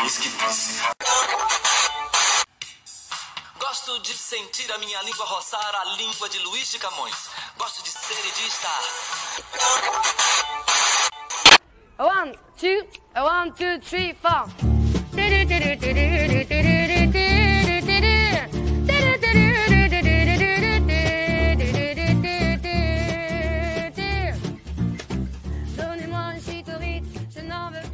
Que. Gosto de sentir a minha língua roçar a língua de Luiz de Camões. Gosto de ser e de estar. One, two, one, two, three, four.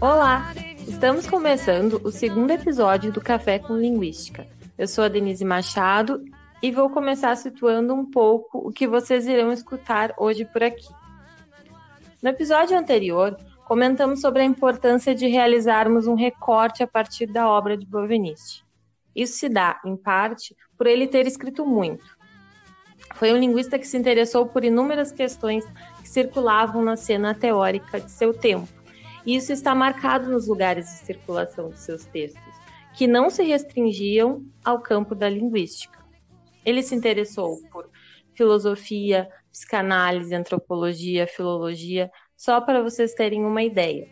Olá! Estamos começando o segundo episódio do Café com Linguística. Eu sou a Denise Machado e vou começar situando um pouco o que vocês irão escutar hoje por aqui. No episódio anterior, comentamos sobre a importância de realizarmos um recorte a partir da obra de Bovenisti. Isso se dá, em parte, por ele ter escrito muito. Foi um linguista que se interessou por inúmeras questões que circulavam na cena teórica de seu tempo. Isso está marcado nos lugares de circulação de seus textos, que não se restringiam ao campo da linguística. Ele se interessou por filosofia, psicanálise, antropologia, filologia, só para vocês terem uma ideia.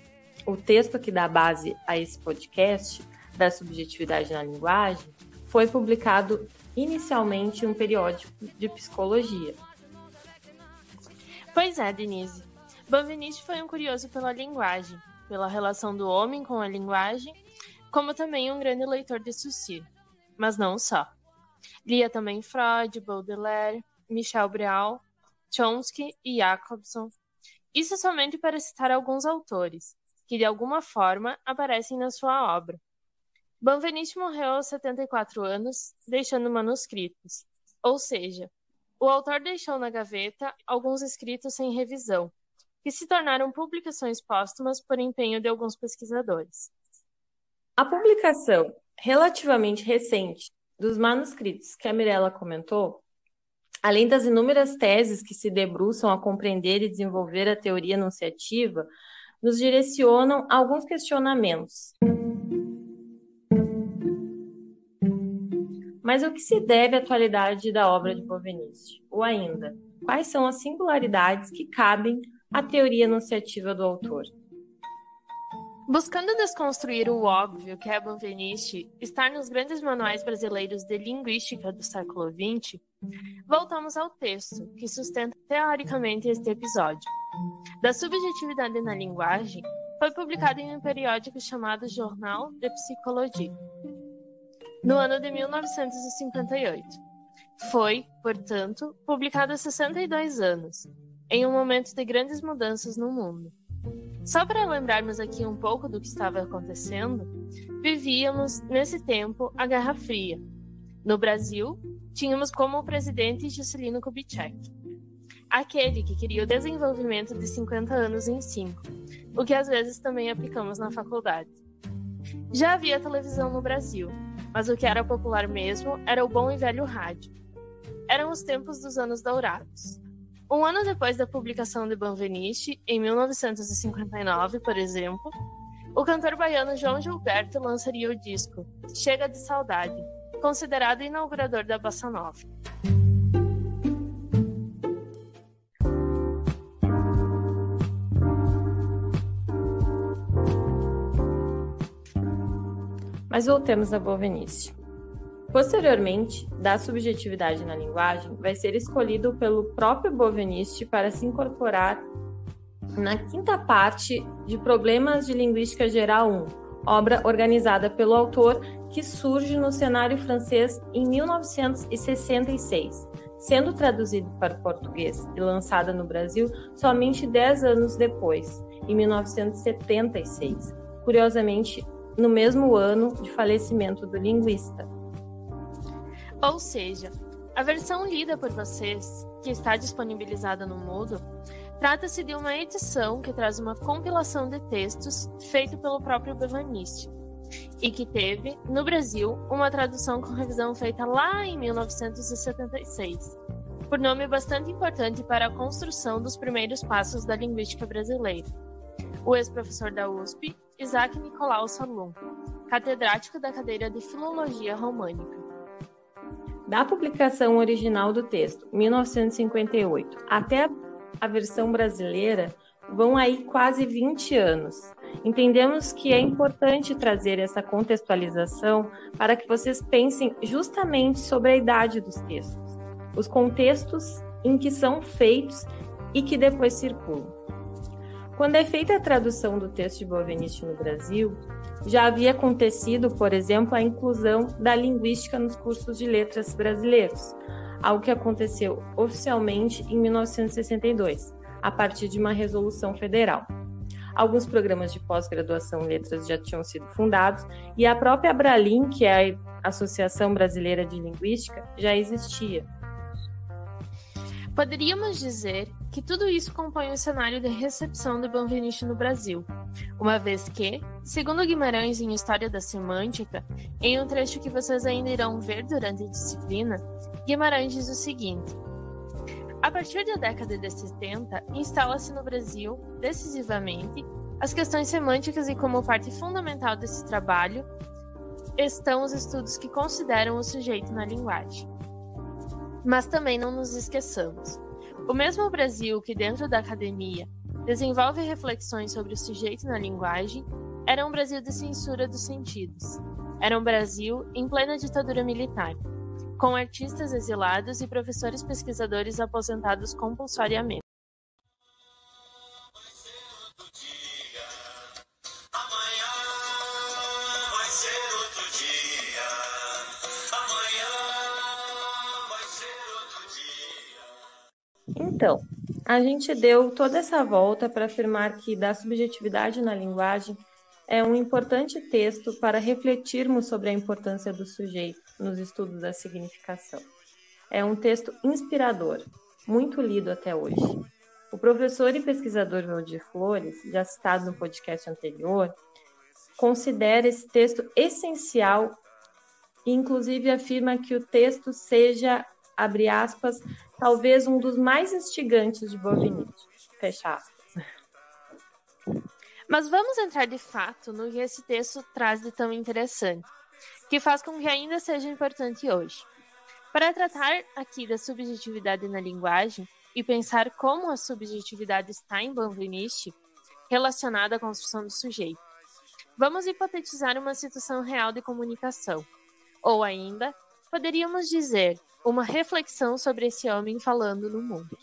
O texto que dá base a esse podcast, da subjetividade na linguagem, foi publicado inicialmente em um periódico de psicologia. Pois é, Denise. Bovenisti foi um curioso pela linguagem, pela relação do homem com a linguagem, como também um grande leitor de Saussure. Mas não só. Lia também Freud, Baudelaire, Michel Brial, Chomsky e Jacobson. Isso somente para citar alguns autores, que de alguma forma aparecem na sua obra. Benveniste morreu aos 74 anos, deixando manuscritos. Ou seja, o autor deixou na gaveta alguns escritos sem revisão, que se tornaram publicações póstumas por empenho de alguns pesquisadores. A publicação relativamente recente dos manuscritos que a Mirella comentou, além das inúmeras teses que se debruçam a compreender e desenvolver a teoria enunciativa, nos direcionam a alguns questionamentos. Mas o que se deve à atualidade da obra de Bovenisti? Ou ainda, quais são as singularidades que cabem à teoria enunciativa do autor? Buscando desconstruir o óbvio que é Bovenisti estar nos grandes manuais brasileiros de linguística do século XX, voltamos ao texto que sustenta teoricamente este episódio. Da subjetividade na linguagem, foi publicado em um periódico chamado Jornal de Psicologia no ano de 1958. Foi, portanto, publicado há 62 anos, em um momento de grandes mudanças no mundo. Só para lembrarmos aqui um pouco do que estava acontecendo, vivíamos, nesse tempo, a Guerra Fria. No Brasil, tínhamos como presidente Juscelino Kubitschek, aquele que queria o desenvolvimento de 50 anos em 5, o que às vezes também aplicamos na faculdade. Já havia televisão no Brasil, mas o que era popular mesmo era o bom e velho rádio. Eram os tempos dos anos dourados. Um ano depois da publicação de Banveniche, em 1959, por exemplo, o cantor baiano João Gilberto lançaria o disco Chega de Saudade, considerado inaugurador da Bossa Nova. Mas voltemos a Bovenice. Posteriormente, da subjetividade na linguagem vai ser escolhido pelo próprio Bovenisti para se incorporar na quinta parte de Problemas de Linguística Geral 1, obra organizada pelo autor que surge no cenário francês em 1966, sendo traduzido para português e lançada no Brasil somente 10 anos depois, em 1976. Curiosamente, no mesmo ano de falecimento do linguista. Ou seja, a versão lida por vocês, que está disponibilizada no Moodle, trata-se de uma edição que traz uma compilação de textos feito pelo próprio Bevaniste e que teve, no Brasil, uma tradução com revisão feita lá em 1976, por nome bastante importante para a construção dos primeiros passos da linguística brasileira. O ex-professor da USP, Isaac Nicolau Salum, catedrático da cadeira de Filologia Românica. Da publicação original do texto, 1958, até a versão brasileira, vão aí quase 20 anos. entendemos que é importante trazer essa contextualização para que vocês pensem justamente sobre a idade dos textos, os contextos em que são feitos e que depois circulam. Quando é feita a tradução do texto de Bovenice no Brasil, já havia acontecido, por exemplo, a inclusão da linguística nos cursos de letras brasileiros, algo que aconteceu oficialmente em 1962, a partir de uma resolução federal. Alguns programas de pós-graduação em letras já tinham sido fundados e a própria Abralim, que é a Associação Brasileira de Linguística, já existia. Poderíamos dizer que tudo isso compõe o cenário de recepção do Benveniste no Brasil, uma vez que, segundo Guimarães em História da Semântica, em um trecho que vocês ainda irão ver durante a disciplina, Guimarães diz o seguinte: A partir da década de 70, instala-se no Brasil, decisivamente, as questões semânticas e como parte fundamental desse trabalho estão os estudos que consideram o sujeito na linguagem. Mas também não nos esqueçamos. O mesmo Brasil que, dentro da academia, desenvolve reflexões sobre o sujeito na linguagem, era um Brasil de censura dos sentidos. Era um Brasil em plena ditadura militar, com artistas exilados e professores pesquisadores aposentados compulsoriamente. Então, a gente deu toda essa volta para afirmar que da subjetividade na linguagem é um importante texto para refletirmos sobre a importância do sujeito nos estudos da significação. É um texto inspirador, muito lido até hoje. O professor e pesquisador Valdir Flores, já citado no podcast anterior, considera esse texto essencial e, inclusive, afirma que o texto seja, abre aspas, talvez um dos mais instigantes de Bovinic. Fecha aspas. Mas vamos entrar de fato no que esse texto traz de tão interessante, que faz com que ainda seja importante hoje. Para tratar aqui da subjetividade na linguagem e pensar como a subjetividade está em Bovinic relacionada à construção do sujeito, vamos hipotetizar uma situação real de comunicação, ou ainda, poderíamos dizer, uma reflexão sobre esse homem falando no mundo.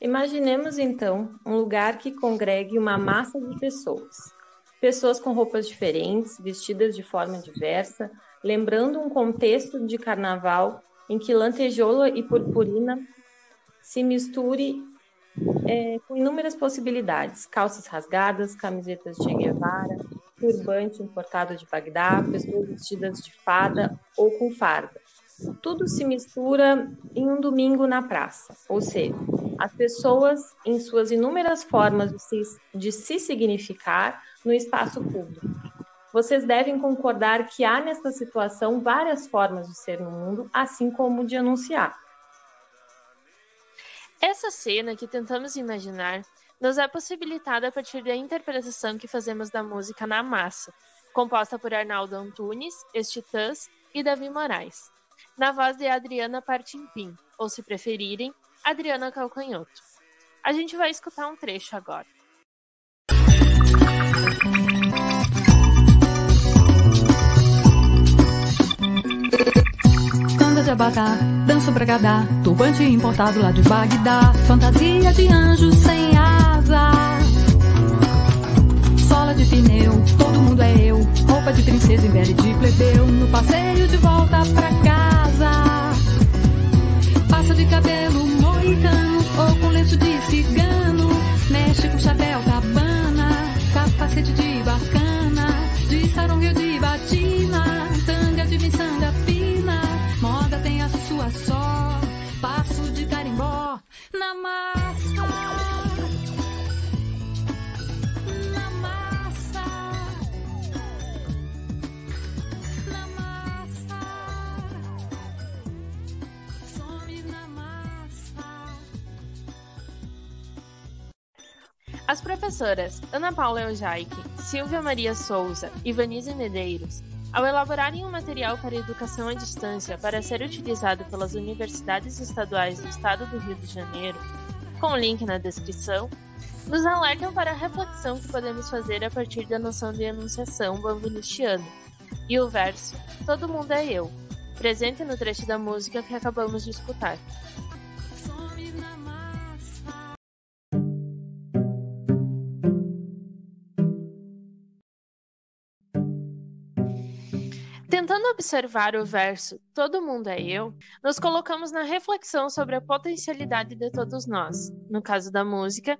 Imaginemos então um lugar que congregue uma massa de pessoas. Pessoas com roupas diferentes, vestidas de forma diversa, lembrando um contexto de carnaval em que lantejoula e purpurina se misture é, com inúmeras possibilidades: calças rasgadas, camisetas de Guevara, turbante importado de Bagdá, pessoas vestidas de fada ou com farda tudo se mistura em um domingo na praça. Ou seja, as pessoas, em suas inúmeras formas de se, de se significar no espaço público. Vocês devem concordar que há nessa situação várias formas de ser no mundo, assim como de anunciar. Essa cena que tentamos imaginar nos é possibilitada a partir da interpretação que fazemos da música Na Massa, composta por Arnaldo Antunes, Estitãs e Davi Moraes na voz de Adriana Partimpim, ou se preferirem, Adriana Calcanhoto. A gente vai escutar um trecho agora. Canda de abadá, danço bragadá, turbante importado lá de Bagdá, fantasia de anjo sem asa. Sola de pneu, todo mundo é eu, roupa de princesa e pele de plebeu, no passeio de volta pra cá de cabelo moicano ou com lenço de cigano. Mexe com chapéu cabana, capacete de As professoras Ana Paula Eujaique, Silvia Maria Souza e Vanise Medeiros, ao elaborarem um material para educação à distância para ser utilizado pelas universidades estaduais do estado do Rio de Janeiro, com o link na descrição, nos alertam para a reflexão que podemos fazer a partir da noção de enunciação bambinistiana. E o verso Todo mundo é eu, presente no trecho da música que acabamos de escutar. Observar o verso Todo mundo é eu, nos colocamos na reflexão sobre a potencialidade de todos nós, no caso da música,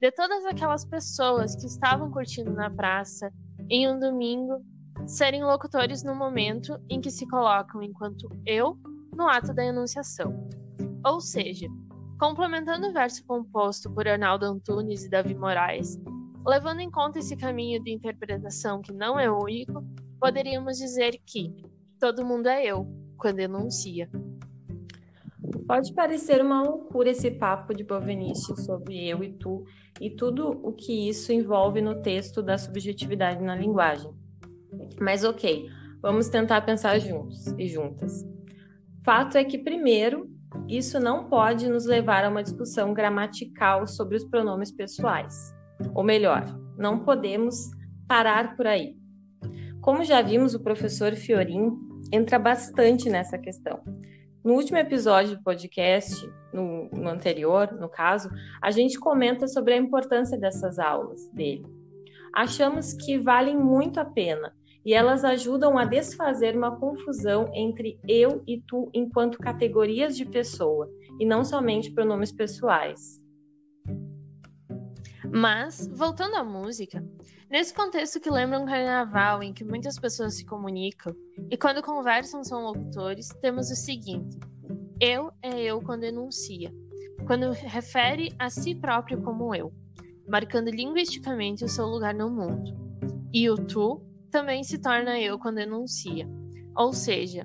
de todas aquelas pessoas que estavam curtindo na praça em um domingo, serem locutores no momento em que se colocam enquanto eu no ato da enunciação. Ou seja, complementando o verso composto por Arnaldo Antunes e Davi Moraes, levando em conta esse caminho de interpretação que não é único, poderíamos dizer que todo mundo é eu quando enuncia. Pode parecer uma loucura esse papo de Bovenice sobre eu e tu e tudo o que isso envolve no texto da subjetividade na linguagem. Mas ok, vamos tentar pensar juntos e juntas. Fato é que, primeiro, isso não pode nos levar a uma discussão gramatical sobre os pronomes pessoais. Ou melhor, não podemos parar por aí. Como já vimos, o professor Fiorin entra bastante nessa questão. No último episódio do podcast, no, no, anterior, no caso, a gente comenta sobre a importância dessas aulas dele. Achamos que valem muito a pena e elas ajudam a desfazer uma confusão entre eu e tu enquanto categorias de pessoa, e não somente pronomes pessoais. Mas, voltando à música, nesse contexto que lembra um carnaval em que muitas pessoas se comunicam e quando conversam são locutores, temos o seguinte: eu é eu quando enuncia, quando refere a si próprio como eu, marcando linguisticamente o seu lugar no mundo. E o tu também se torna eu quando enuncia. Ou seja,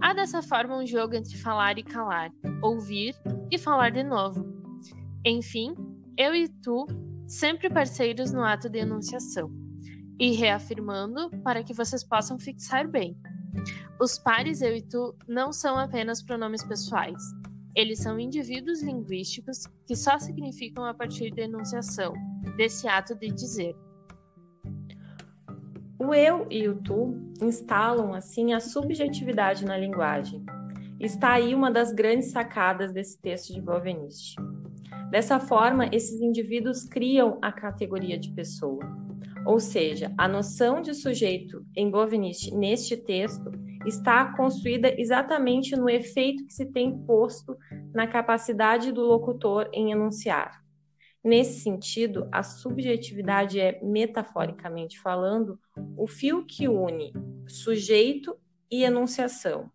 há dessa forma um jogo entre falar e calar, ouvir e falar de novo. Enfim, eu e tu sempre parceiros no ato de enunciação, e reafirmando para que vocês possam fixar bem. Os pares eu e tu não são apenas pronomes pessoais. Eles são indivíduos linguísticos que só significam a partir da enunciação, desse ato de dizer. O eu e o tu instalam, assim, a subjetividade na linguagem. Está aí uma das grandes sacadas desse texto de Bovenisti. Dessa forma, esses indivíduos criam a categoria de pessoa. Ou seja, a noção de sujeito em Bovenisti neste texto está construída exatamente no efeito que se tem posto na capacidade do locutor em enunciar. Nesse sentido, a subjetividade é, metaforicamente falando, o fio que une sujeito e enunciação,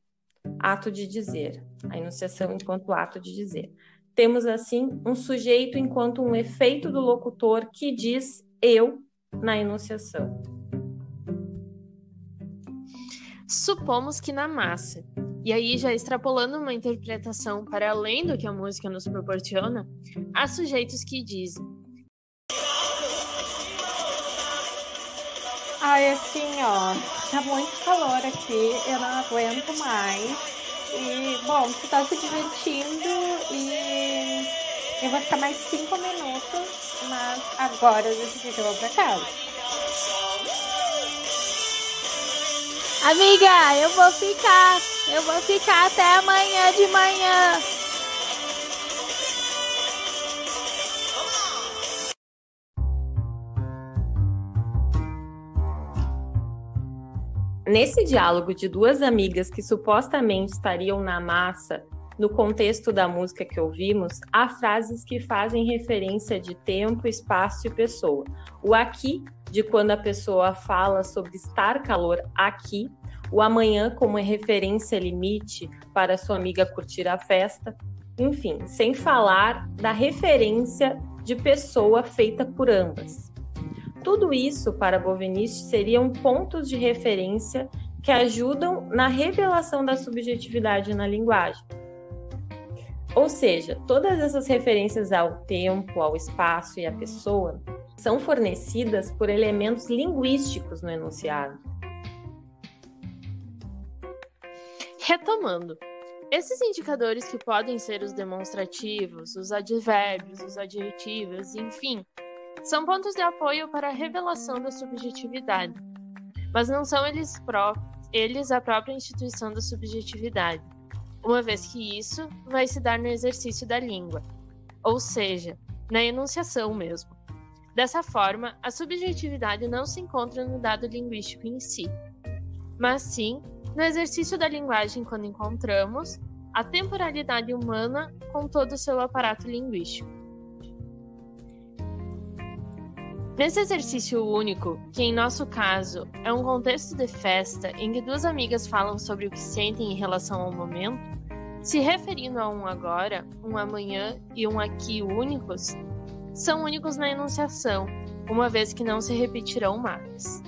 ato de dizer, a enunciação enquanto ato de dizer. Temos, assim, um sujeito enquanto um efeito do locutor que diz eu na enunciação. Supomos que na massa, e aí já extrapolando uma interpretação para além do que a música nos proporciona, há sujeitos que dizem. Ai, assim, ó, tá muito calor aqui, eu não aguento mais. E, bom, você tá se divertindo e eu vou ficar mais cinco minutos, mas agora eu decidi que eu vou pra casa. Amiga, eu vou ficar. Eu vou ficar até amanhã de manhã. Nesse diálogo de duas amigas que supostamente estariam na massa, no contexto da música que ouvimos, há frases que fazem referência de tempo, espaço e pessoa. O aqui, de quando a pessoa fala sobre estar calor aqui, o amanhã como referência limite para sua amiga curtir a festa, enfim, sem falar da referência de pessoa feita por ambas. Tudo isso, para Bovenice, seriam pontos de referência que ajudam na revelação da subjetividade na linguagem. Ou seja, todas essas referências ao tempo, ao espaço e à pessoa são fornecidas por elementos linguísticos no enunciado. Retomando, esses indicadores que podem ser os demonstrativos, os advérbios, os adjetivos, enfim, são pontos de apoio para a revelação da subjetividade, mas não são eles, eles a própria instituição da subjetividade, uma vez que isso vai se dar no exercício da língua, ou seja, na enunciação mesmo. Dessa forma, a subjetividade não se encontra no dado linguístico em si, mas sim no exercício da linguagem quando encontramos a temporalidade humana com todo o seu aparato linguístico. Nesse exercício único, que em nosso caso é um contexto de festa em que duas amigas falam sobre o que sentem em relação ao momento, se referindo a um agora, um amanhã e um aqui únicos, são únicos na enunciação, uma vez que não se repetirão mais.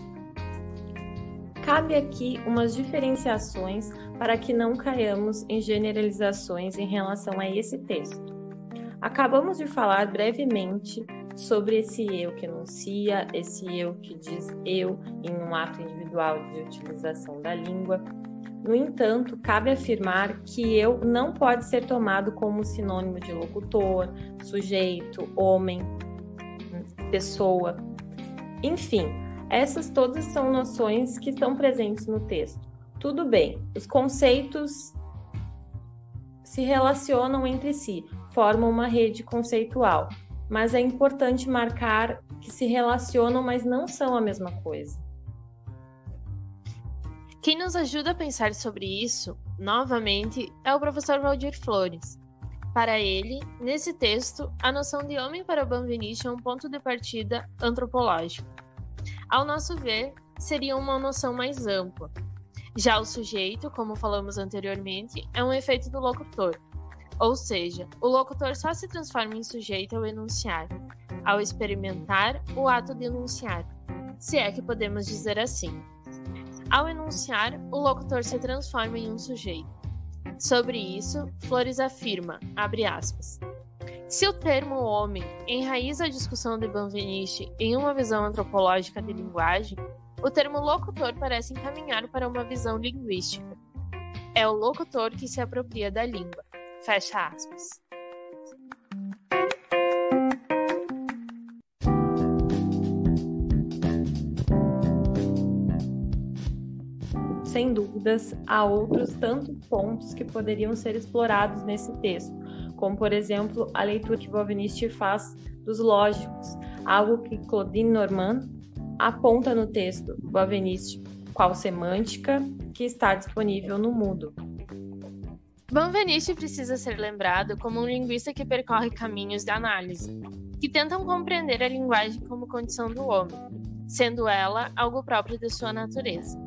Cabe aqui umas diferenciações para que não caiamos em generalizações em relação a esse texto. Acabamos de falar brevemente sobre esse eu que enuncia, esse eu que diz eu em um ato individual de utilização da língua. No entanto, cabe afirmar que eu não pode ser tomado como sinônimo de locutor, sujeito, homem, pessoa. Enfim, essas todas são noções que estão presentes no texto. Tudo bem, os conceitos se relacionam entre si, formam uma rede conceitual, mas é importante marcar que se relacionam, mas não são a mesma coisa. Quem nos ajuda a pensar sobre isso, novamente, é o professor Valdir Flores. Para ele, nesse texto, a noção de homem para Banviniche é um ponto de partida antropológico. Ao nosso ver, seria uma noção mais ampla. Já o sujeito, como falamos anteriormente, é um efeito do locutor, ou seja, o locutor só se transforma em sujeito ao enunciar, ao experimentar o ato de enunciar, se é que podemos dizer assim. Ao enunciar, o locutor se transforma em um sujeito. Sobre isso, Flores afirma, aspas, se o termo homem enraiza a discussão de Banviniche em uma visão antropológica de linguagem, o termo locutor parece encaminhar para uma visão linguística. É o locutor que se apropria da língua. Fecha aspas. Sem dúvidas, há outros tantos pontos que poderiam ser explorados nesse texto, como, por exemplo, a leitura que Bovinisti faz dos lógicos, algo que Claudine Normand aponta no texto Bovinisti, qual semântica que está disponível no Mudo. Benveniste precisa ser lembrado como um linguista que percorre caminhos de análise, que tentam compreender a linguagem como condição do homem, sendo ela algo próprio de sua natureza.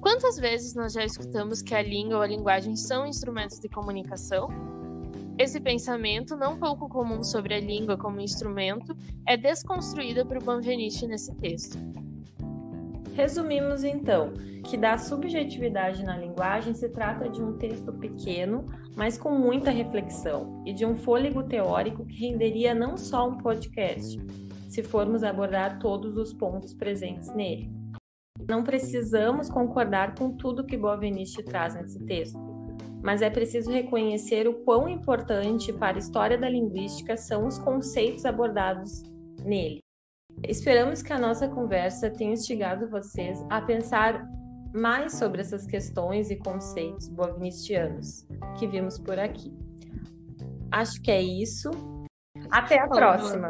Quantas vezes nós já escutamos que a língua ou a linguagem são instrumentos de comunicação? Esse pensamento, não pouco comum sobre a língua como instrumento, é desconstruído por Benveniste nesse texto. Resumimos então que da subjetividade na linguagem se trata de um texto pequeno, mas com muita reflexão, e de um fôlego teórico que renderia não só um podcast, se formos abordar todos os pontos presentes nele. Não precisamos concordar com tudo que Bovenisti traz nesse texto, mas é preciso reconhecer o quão importante para a história da linguística são os conceitos abordados nele. Esperamos que a nossa conversa tenha instigado vocês a pensar mais sobre essas questões e conceitos bovinistianos que vimos por aqui. Acho que é isso. Até a próxima!